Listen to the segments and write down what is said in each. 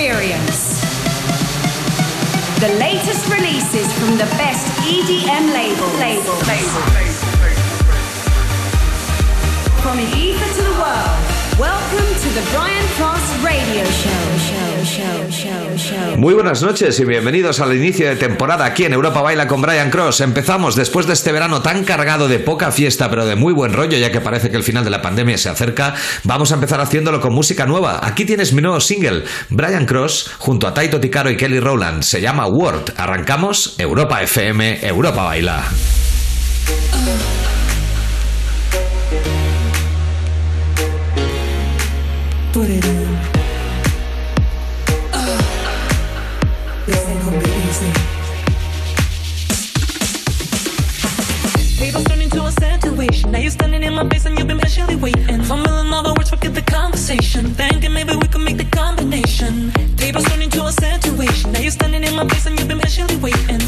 experience. The latest releases from the best EDM labels. Label. Label. From the ether to the world. Muy buenas noches y bienvenidos al inicio de temporada aquí en Europa Baila con Brian Cross. Empezamos después de este verano tan cargado de poca fiesta, pero de muy buen rollo, ya que parece que el final de la pandemia se acerca. Vamos a empezar haciéndolo con música nueva. Aquí tienes mi nuevo single, Brian Cross, junto a Taito Ticaro y Kelly Rowland. Se llama Word. Arrancamos Europa FM, Europa Baila. Ah. put it in. Oh, this ain't gonna be turn into a situation. Now you're standing in my face and you've been patiently waiting. Fumbling all the words, forget the conversation. Thinking maybe we could make the combination. Tables turn into a situation. Now you're standing in my face and you've been patiently waiting.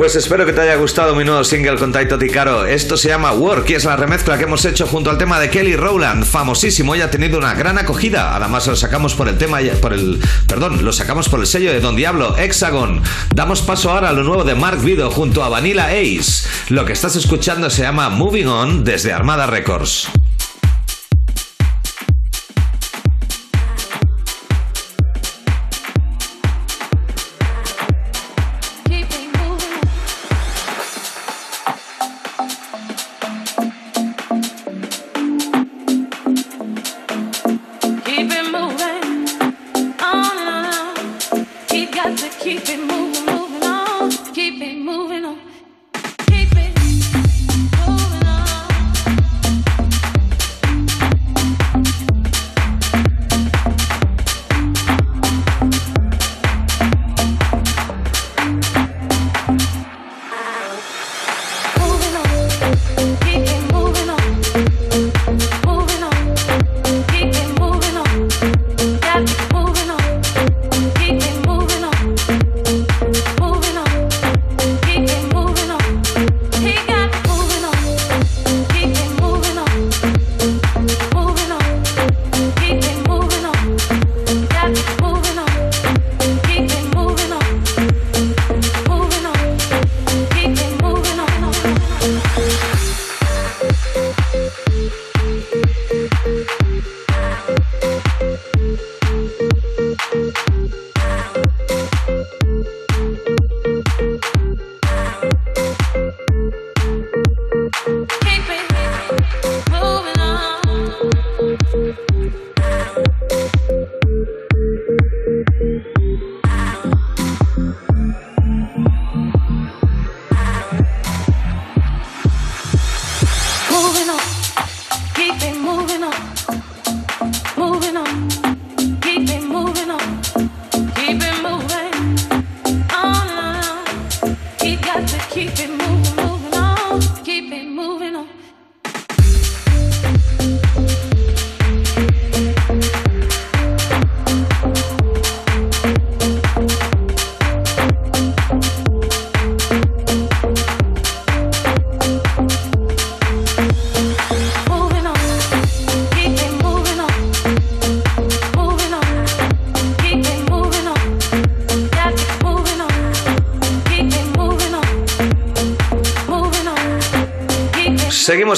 Pues espero que te haya gustado mi nuevo single con Taito Ticaro. Esto se llama Work y es la remezcla que hemos hecho junto al tema de Kelly Rowland, famosísimo y ha tenido una gran acogida. Además lo sacamos por el tema por el perdón, lo sacamos por el sello de Don Diablo, Hexagon. Damos paso ahora a lo nuevo de Mark Vido junto a Vanilla Ace. Lo que estás escuchando se llama Moving On desde Armada Records.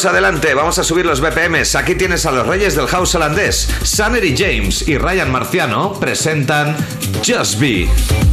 Seguimos adelante, vamos a subir los BPMs. Aquí tienes a los reyes del house holandés. Sannery James y Ryan Marciano presentan Just Be.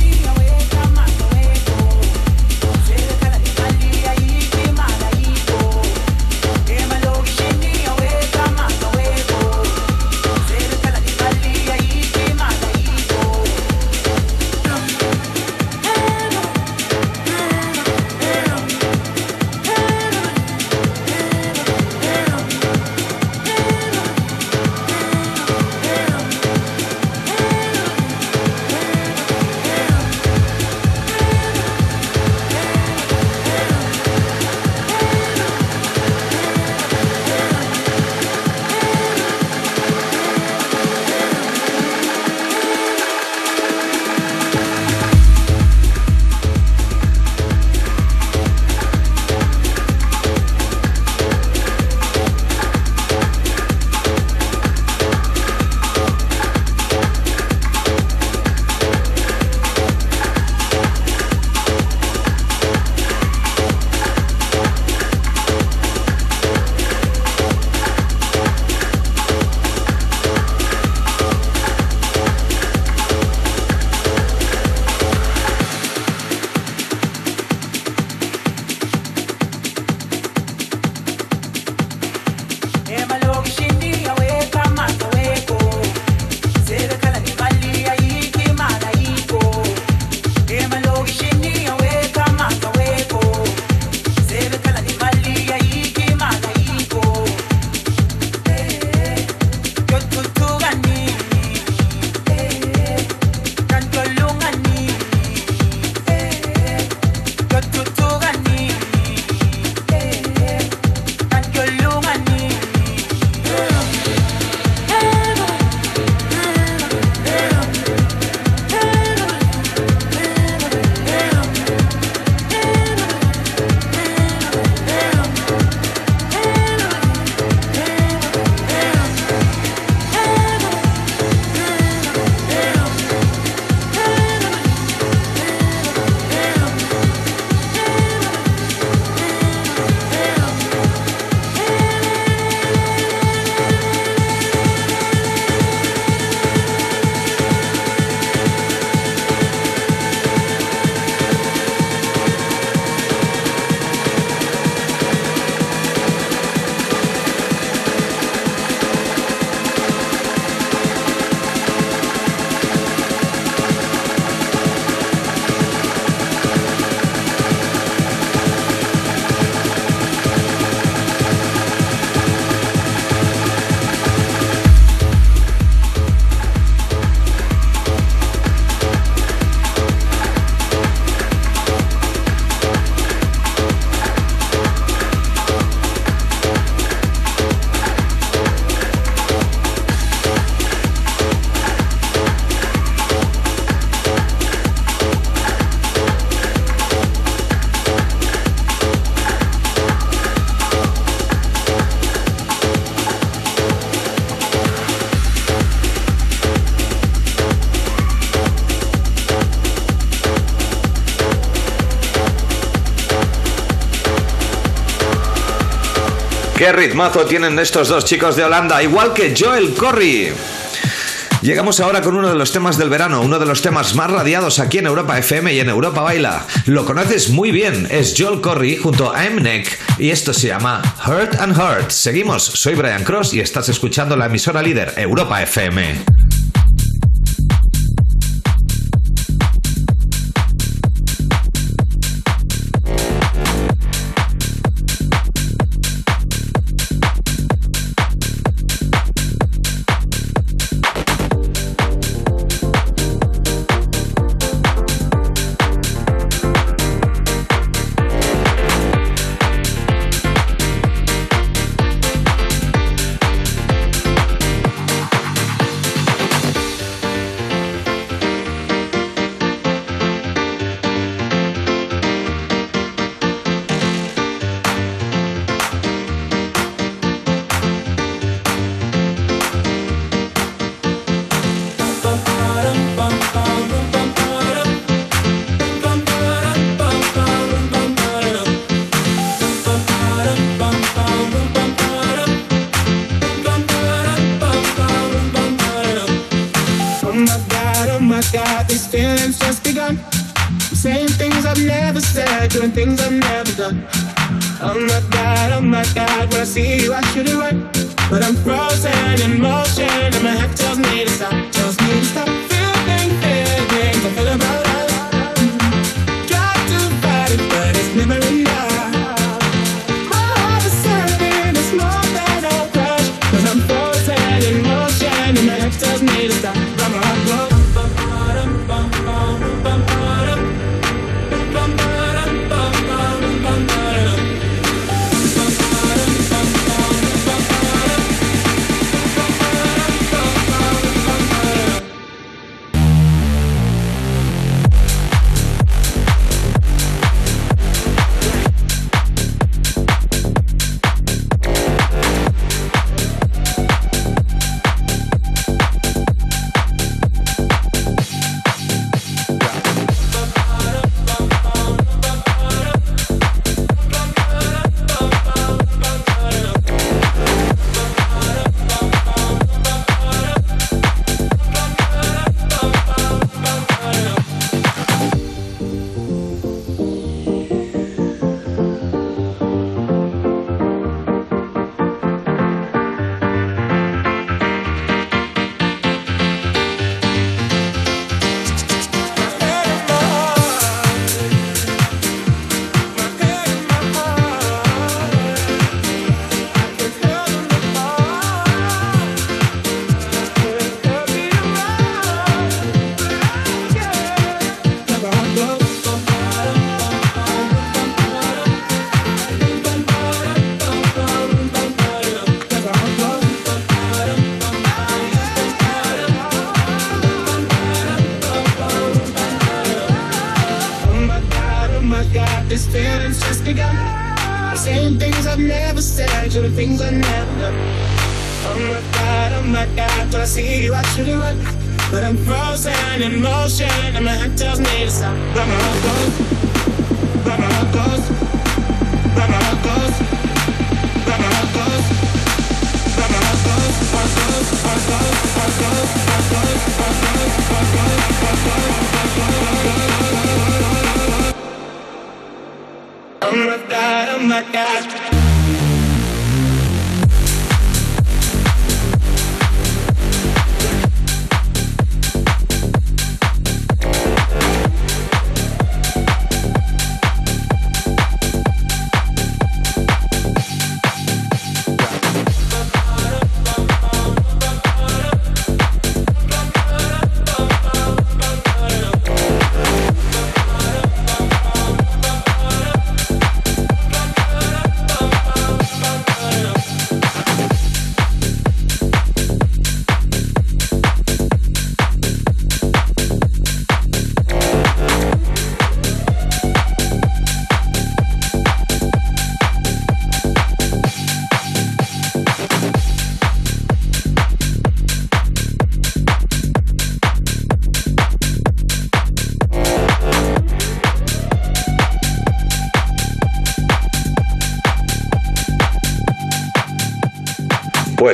Ritmazo tienen estos dos chicos de Holanda, igual que Joel Corry. Llegamos ahora con uno de los temas del verano, uno de los temas más radiados aquí en Europa FM y en Europa Baila. Lo conoces muy bien, es Joel Corry junto a Emnek y esto se llama Hurt and Hurt. Seguimos, soy Brian Cross y estás escuchando la emisora líder Europa FM. Never doing things I've never done. Oh my god, oh my god, when I see you I should run. But I'm frozen in motion and my head tells me to stop, tells me to stop. Feeling feelings I feel about us. Try to fight it, but it's never enough.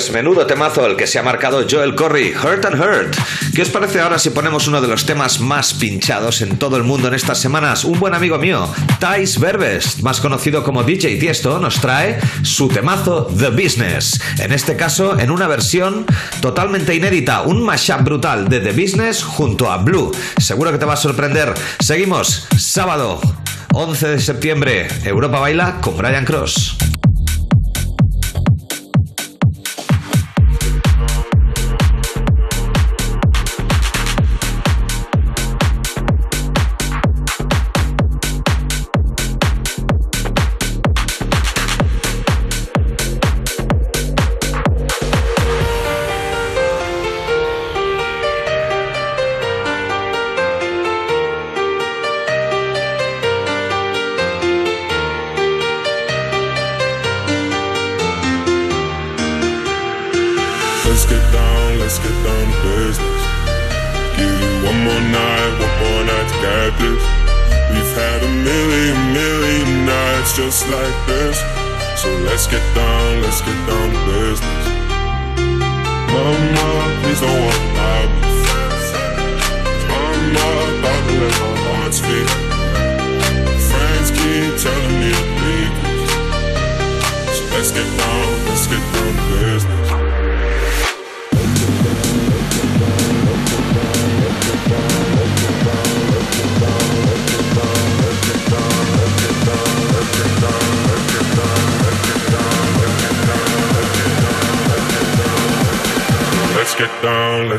Pues menudo temazo el que se ha marcado Joel Corry, Hurt and Hurt. ¿Qué os parece ahora si ponemos uno de los temas más pinchados en todo el mundo en estas semanas? Un buen amigo mío, Thais Berbest, más conocido como DJ Tiesto, nos trae su temazo The Business. En este caso, en una versión totalmente inédita, un mashup brutal de The Business junto a Blue. Seguro que te va a sorprender. Seguimos, sábado 11 de septiembre, Europa Baila con Brian Cross.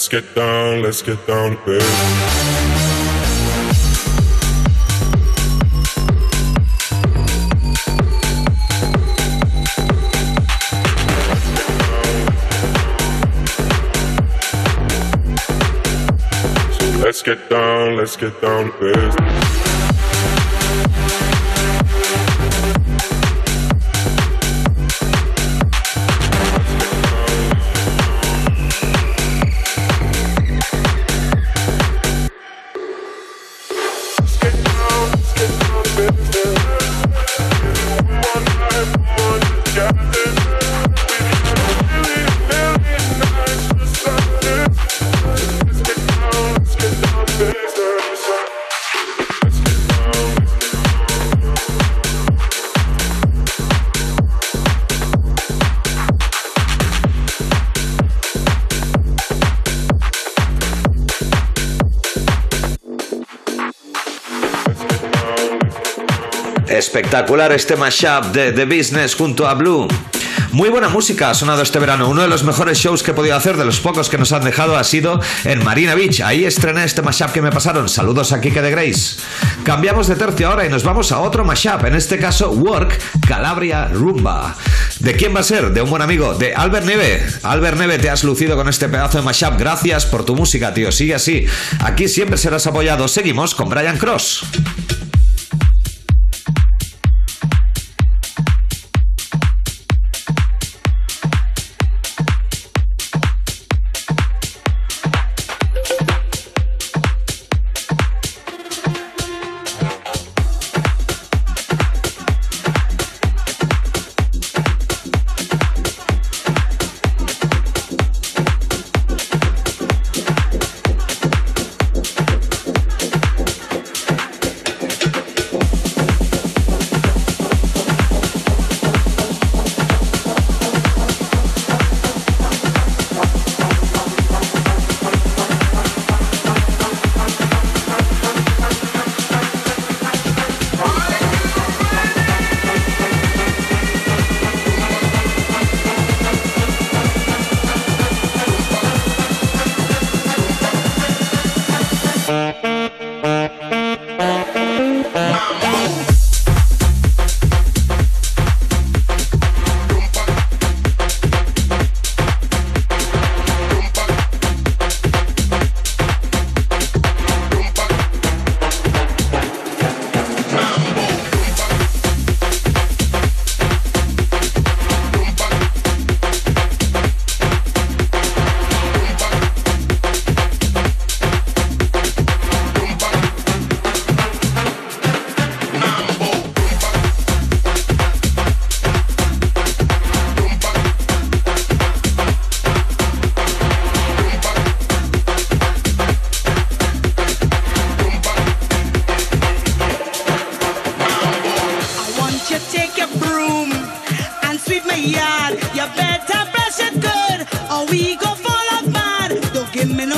Let's get down, let's get down business. Let's get down, let's get down to business. Espectacular este mashup de The Business junto a Blue. Muy buena música ha sonado este verano. Uno de los mejores shows que he podido hacer, de los pocos que nos han dejado, ha sido en Marina Beach. Ahí estrené este mashup que me pasaron. Saludos a Kike de Grace. Cambiamos de tercio ahora y nos vamos a otro mashup. En este caso, Work Calabria Rumba. ¿De quién va a ser? De un buen amigo, de Albert Neve. Albert Neve, te has lucido con este pedazo de mashup. Gracias por tu música, tío. Sigue así. Aquí siempre serás apoyado. Seguimos con Brian Cross.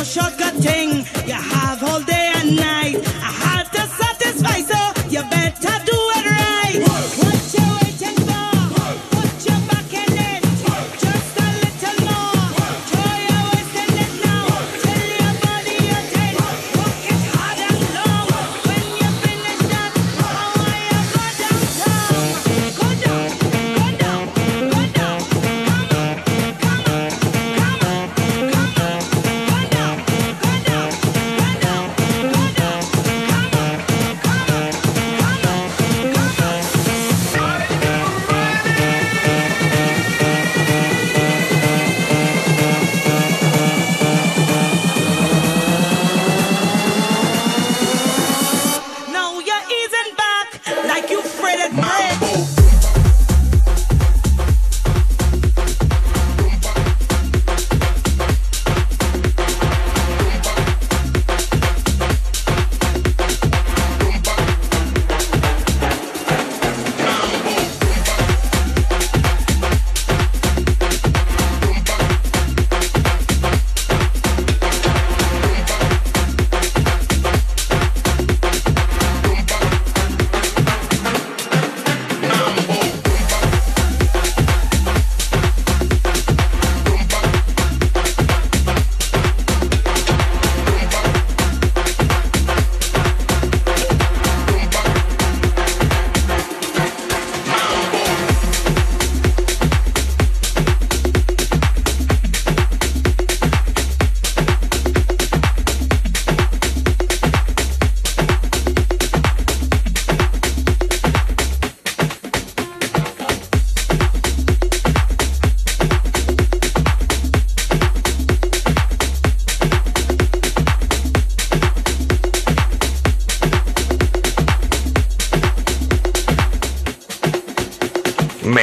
shortcut thing.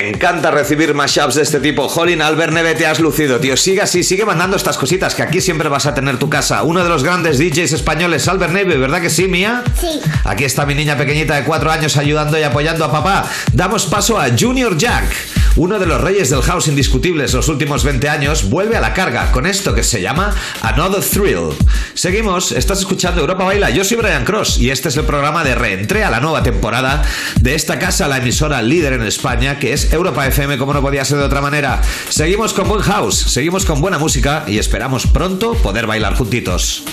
Encanta recibir mashups de este tipo. Jolín, Albert Neve, te has lucido, tío. Sigue así, sigue mandando estas cositas que aquí siempre vas a tener tu casa. Uno de los grandes DJs españoles, Albert Neve, ¿verdad que sí, Mía? Sí. Aquí está mi niña pequeñita de cuatro años ayudando y apoyando a papá. Damos paso a Junior Jack. Uno de los reyes del house indiscutibles los últimos 20 años vuelve a la carga con esto que se llama Another Thrill. Seguimos, estás escuchando Europa Baila. Yo soy Brian Cross y este es el programa de reentré a la nueva temporada de esta casa, la emisora líder en España, que es Europa FM, como no podía ser de otra manera. Seguimos con buen house, seguimos con buena música y esperamos pronto poder bailar juntitos.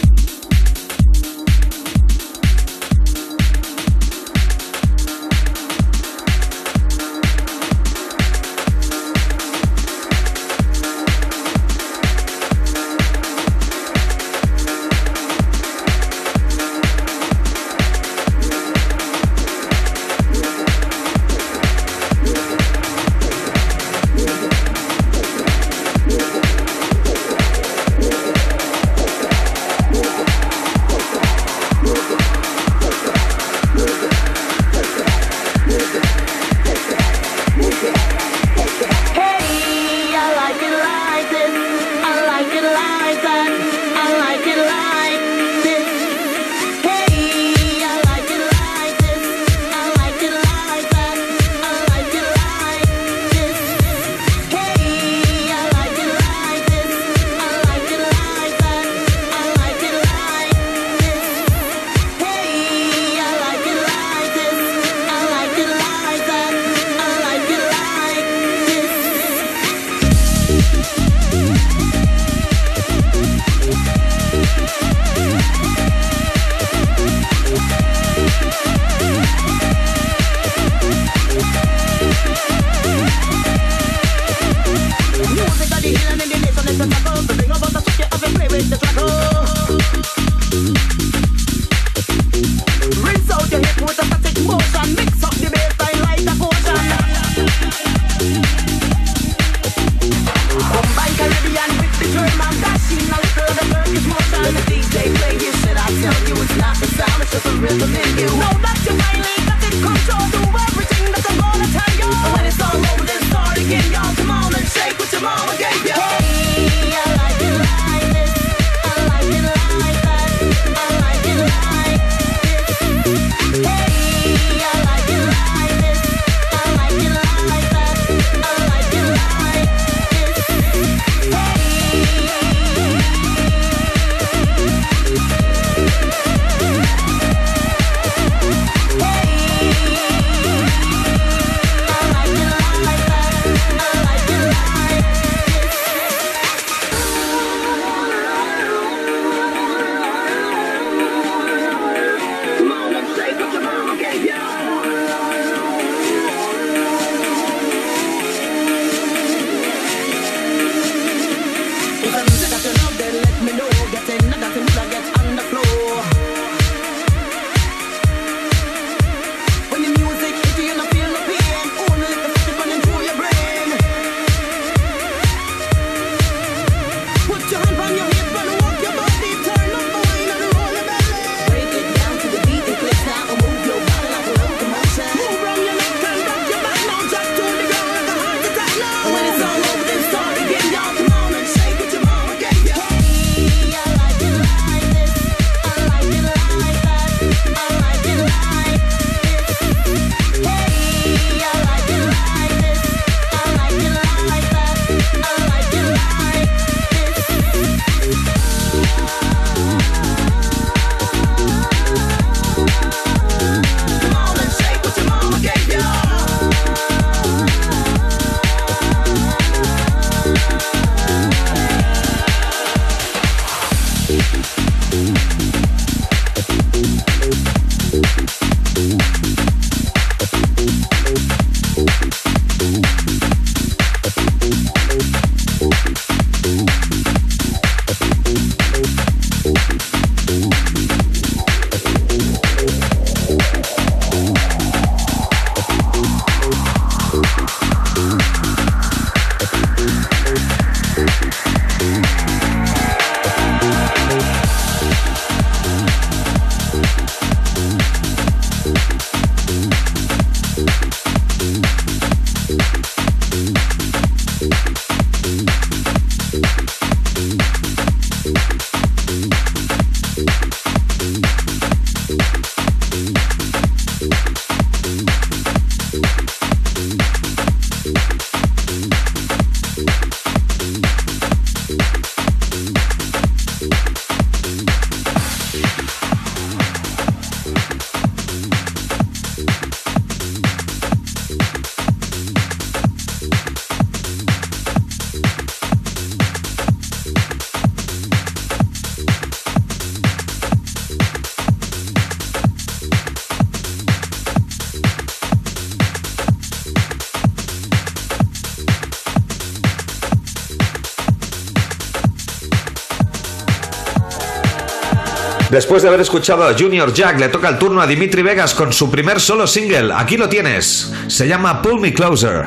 Después de haber escuchado a Junior Jack, le toca el turno a Dimitri Vegas con su primer solo single. Aquí lo tienes. Se llama Pull Me Closer.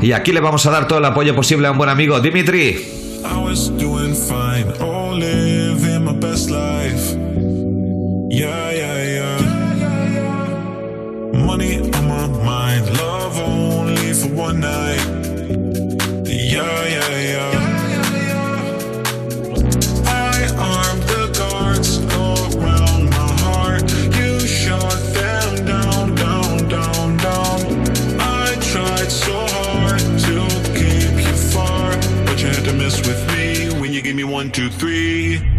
Y aquí le vamos a dar todo el apoyo posible a un buen amigo, Dimitri. One, two, three.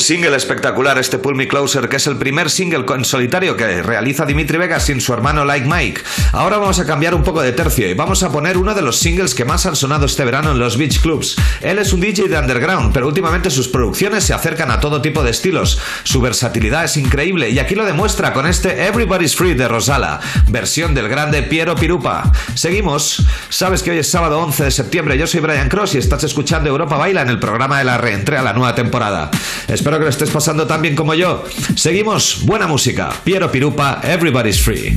Single espectacular este Pull Me Closer, que es el primer single en solitario que realiza Dimitri Vegas sin su hermano Like Mike. Ahora vamos a cambiar un poco de tercio y vamos a poner uno de los singles que más han sonado este verano en los beach clubs. Él es un DJ de underground, pero últimamente sus producciones se acercan a todo tipo de estilos. Su versatilidad es increíble y aquí lo demuestra con este Everybody's Free de Rosala, versión del grande Piero Pirupa. Seguimos. Sabes que hoy es sábado 11 de septiembre, yo soy Brian Cross y estás escuchando Europa Baila en el programa de la reentré a la nueva temporada. Espero que lo estés pasando tan bien como yo. Seguimos, buena música. Piero Pirupa, Everybody's Free.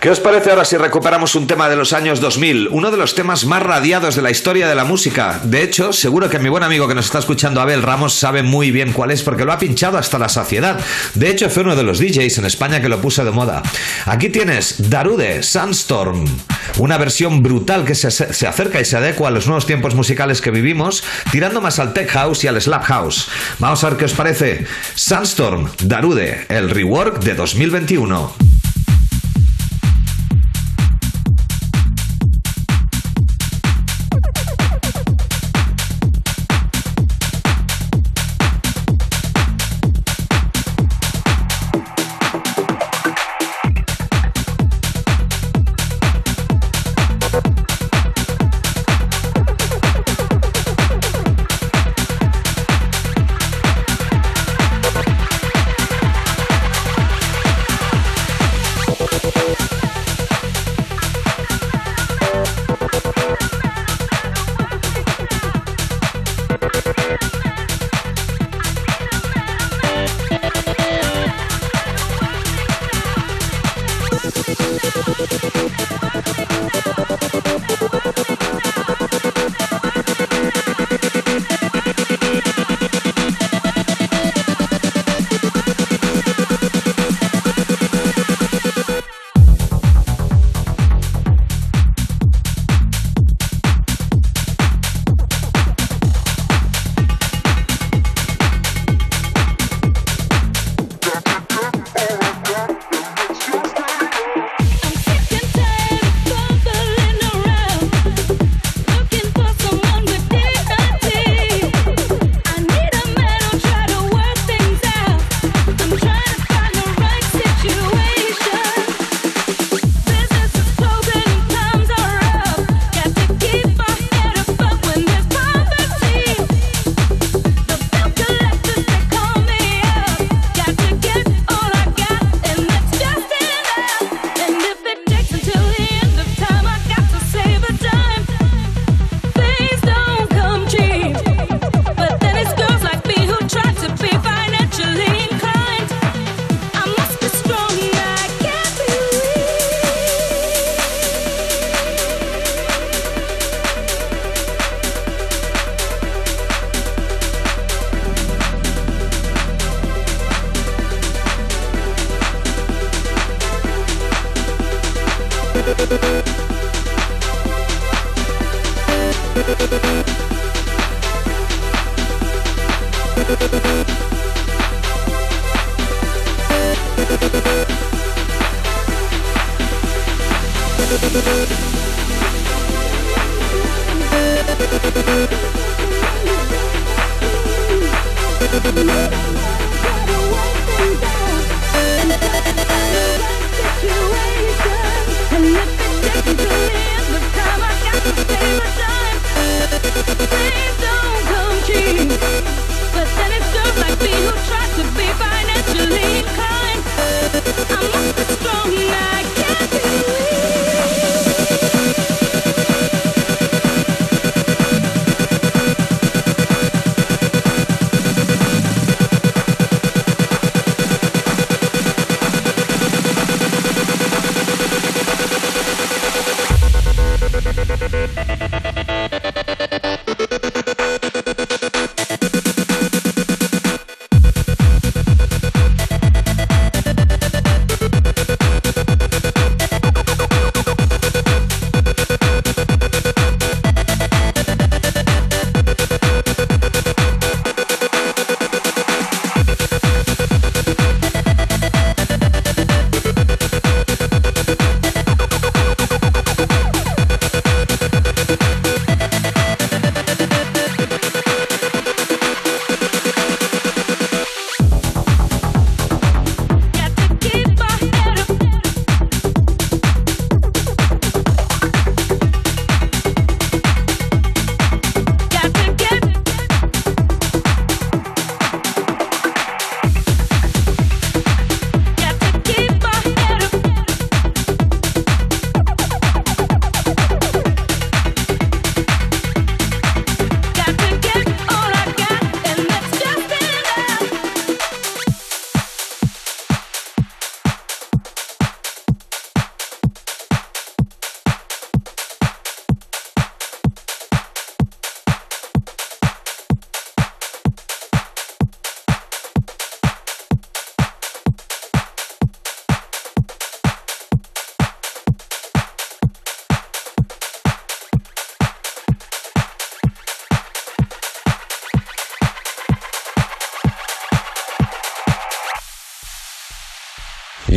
¿Qué os parece ahora si recuperamos un tema de los años 2000? Uno de los temas más radiados de la historia de la música. De hecho, seguro que mi buen amigo que nos está escuchando, Abel Ramos, sabe muy bien cuál es porque lo ha pinchado hasta la saciedad. De hecho, fue uno de los DJs en España que lo puso de moda. Aquí tienes Darude, Sandstorm. Una versión brutal que se, se acerca y se adecua a los nuevos tiempos musicales que vivimos, tirando más al tech house y al slap house. Vamos a ver qué os parece. Sandstorm, Darude, el rework de 2021.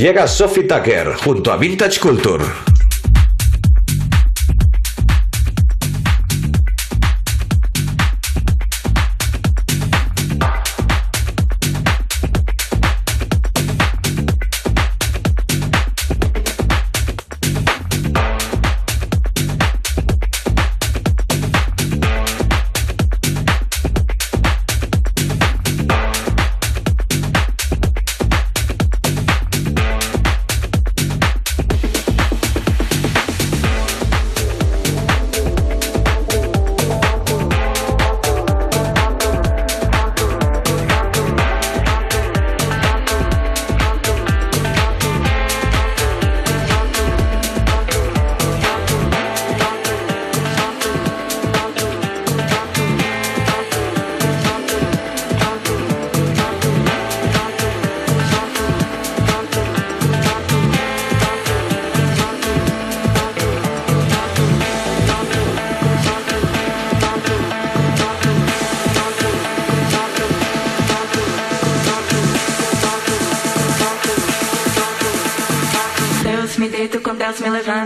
Llega Sophie Tucker junto a Vintage Culture.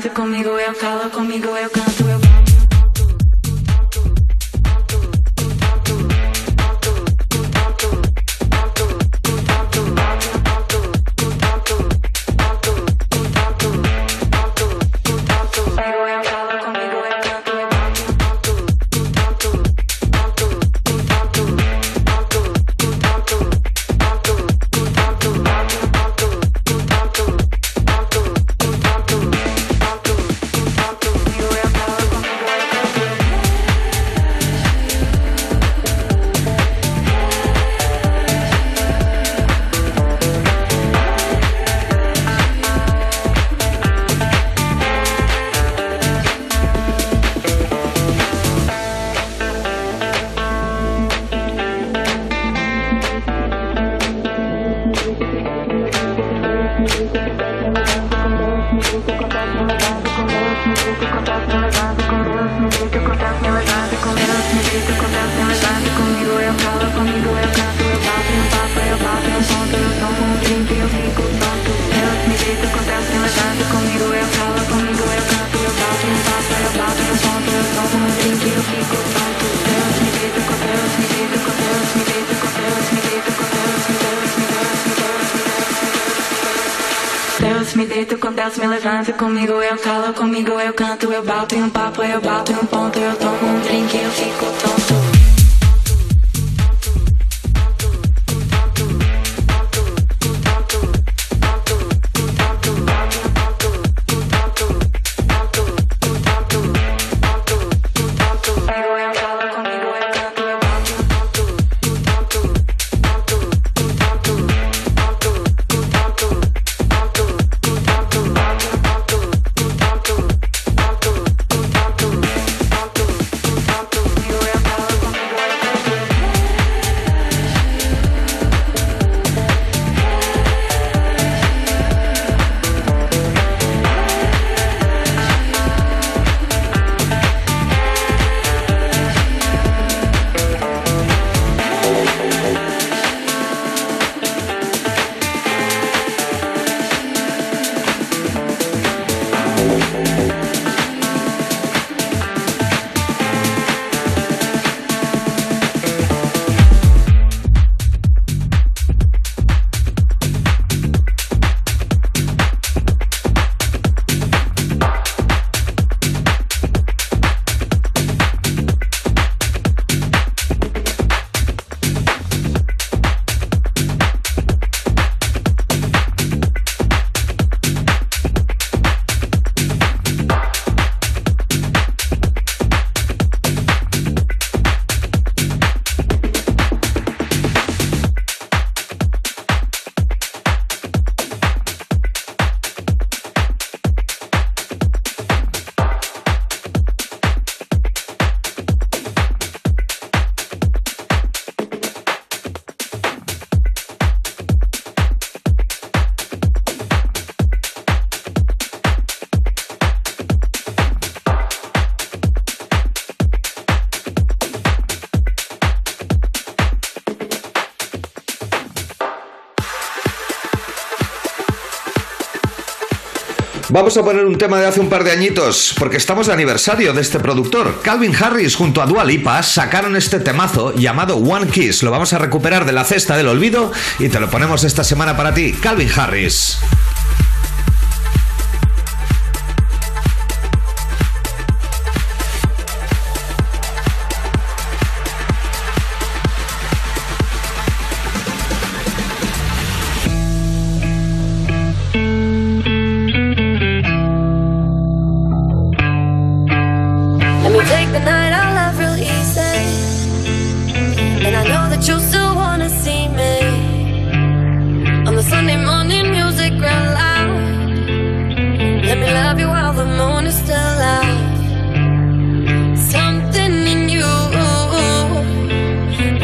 Deus me Vamos a poner un tema de hace un par de añitos, porque estamos de aniversario de este productor. Calvin Harris junto a Dua Lipa sacaron este temazo llamado One Kiss. Lo vamos a recuperar de la cesta del olvido y te lo ponemos esta semana para ti, Calvin Harris. Love you while the moon is still out. Something in you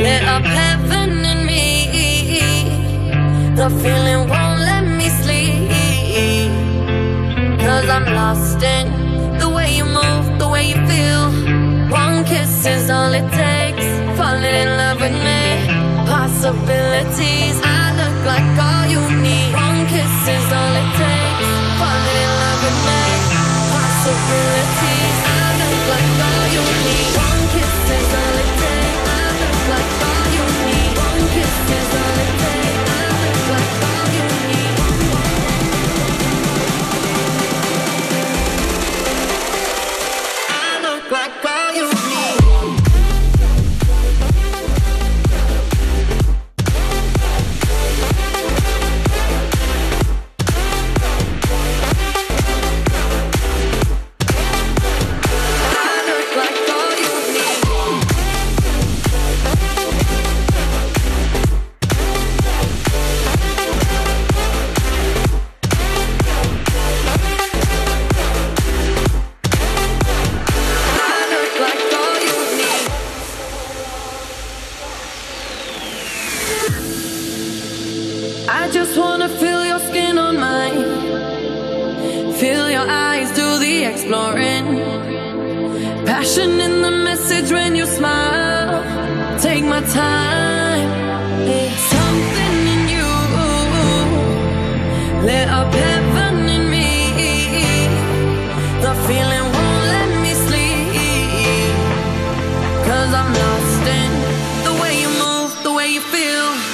lit up heaven in me. The feeling won't let me sleep. Cause I'm lost in the way you move, the way you feel. One kiss is all it takes. Falling in love with me. Possibilities. never you feel.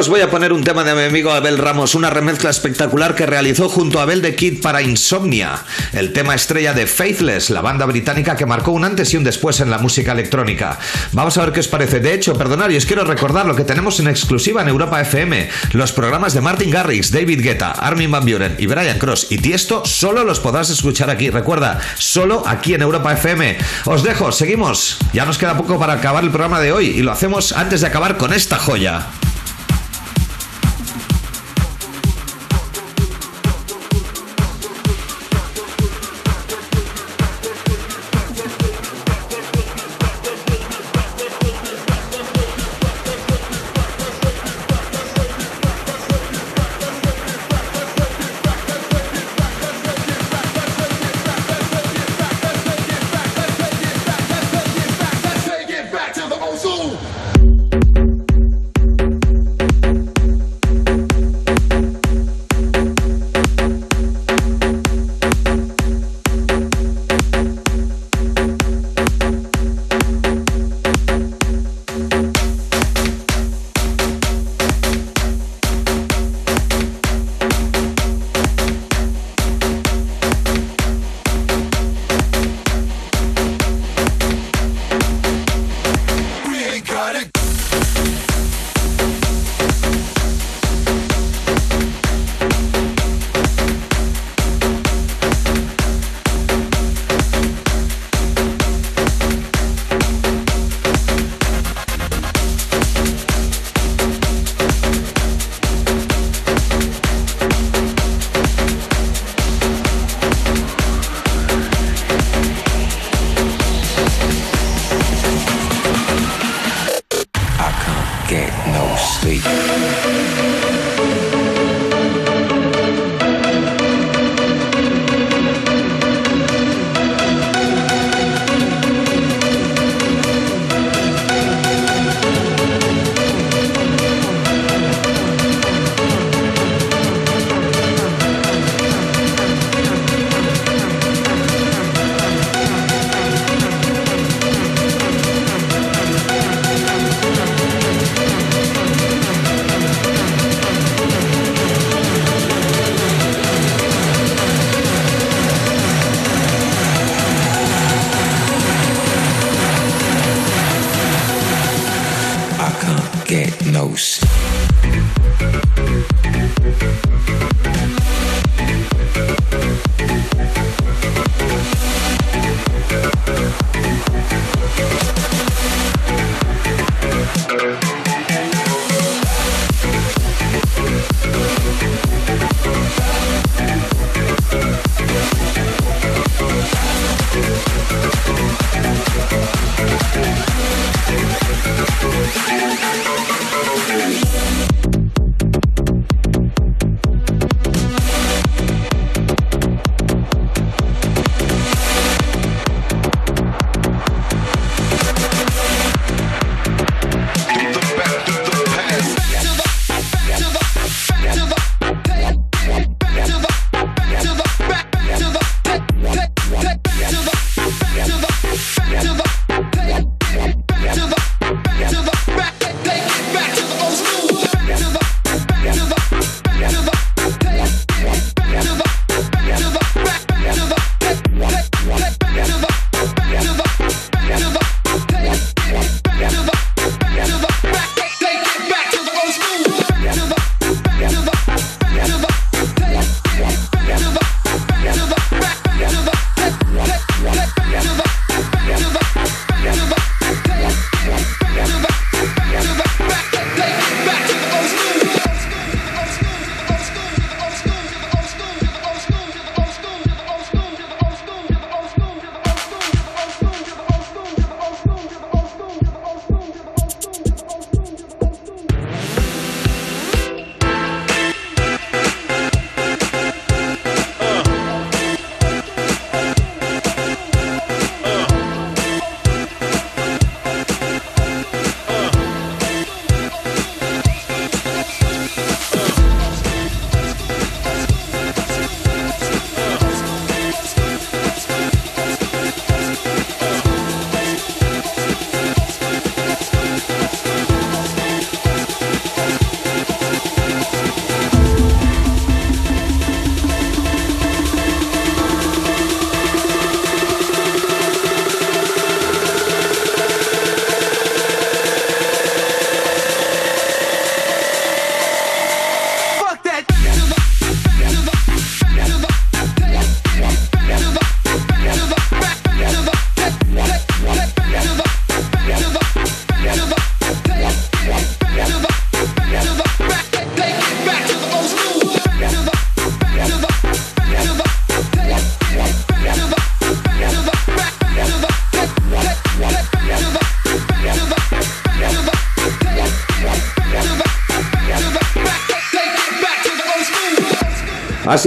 Os voy a poner un tema de mi amigo Abel Ramos, una remezcla espectacular que realizó junto a Abel de Kid para Insomnia, el tema estrella de Faithless, la banda británica que marcó un antes y un después en la música electrónica. Vamos a ver qué os parece. De hecho, perdonad, y os quiero recordar lo que tenemos en exclusiva en Europa FM. Los programas de Martin Garrix, David Guetta, Armin Van Buren y Brian Cross y Tiesto solo los podrás escuchar aquí. Recuerda, solo aquí en Europa FM. Os dejo, seguimos. Ya nos queda poco para acabar el programa de hoy y lo hacemos antes de acabar con esta joya.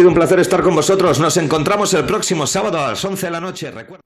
Sido un placer estar con vosotros. Nos encontramos el próximo sábado a las 11 de la noche. Recuerda.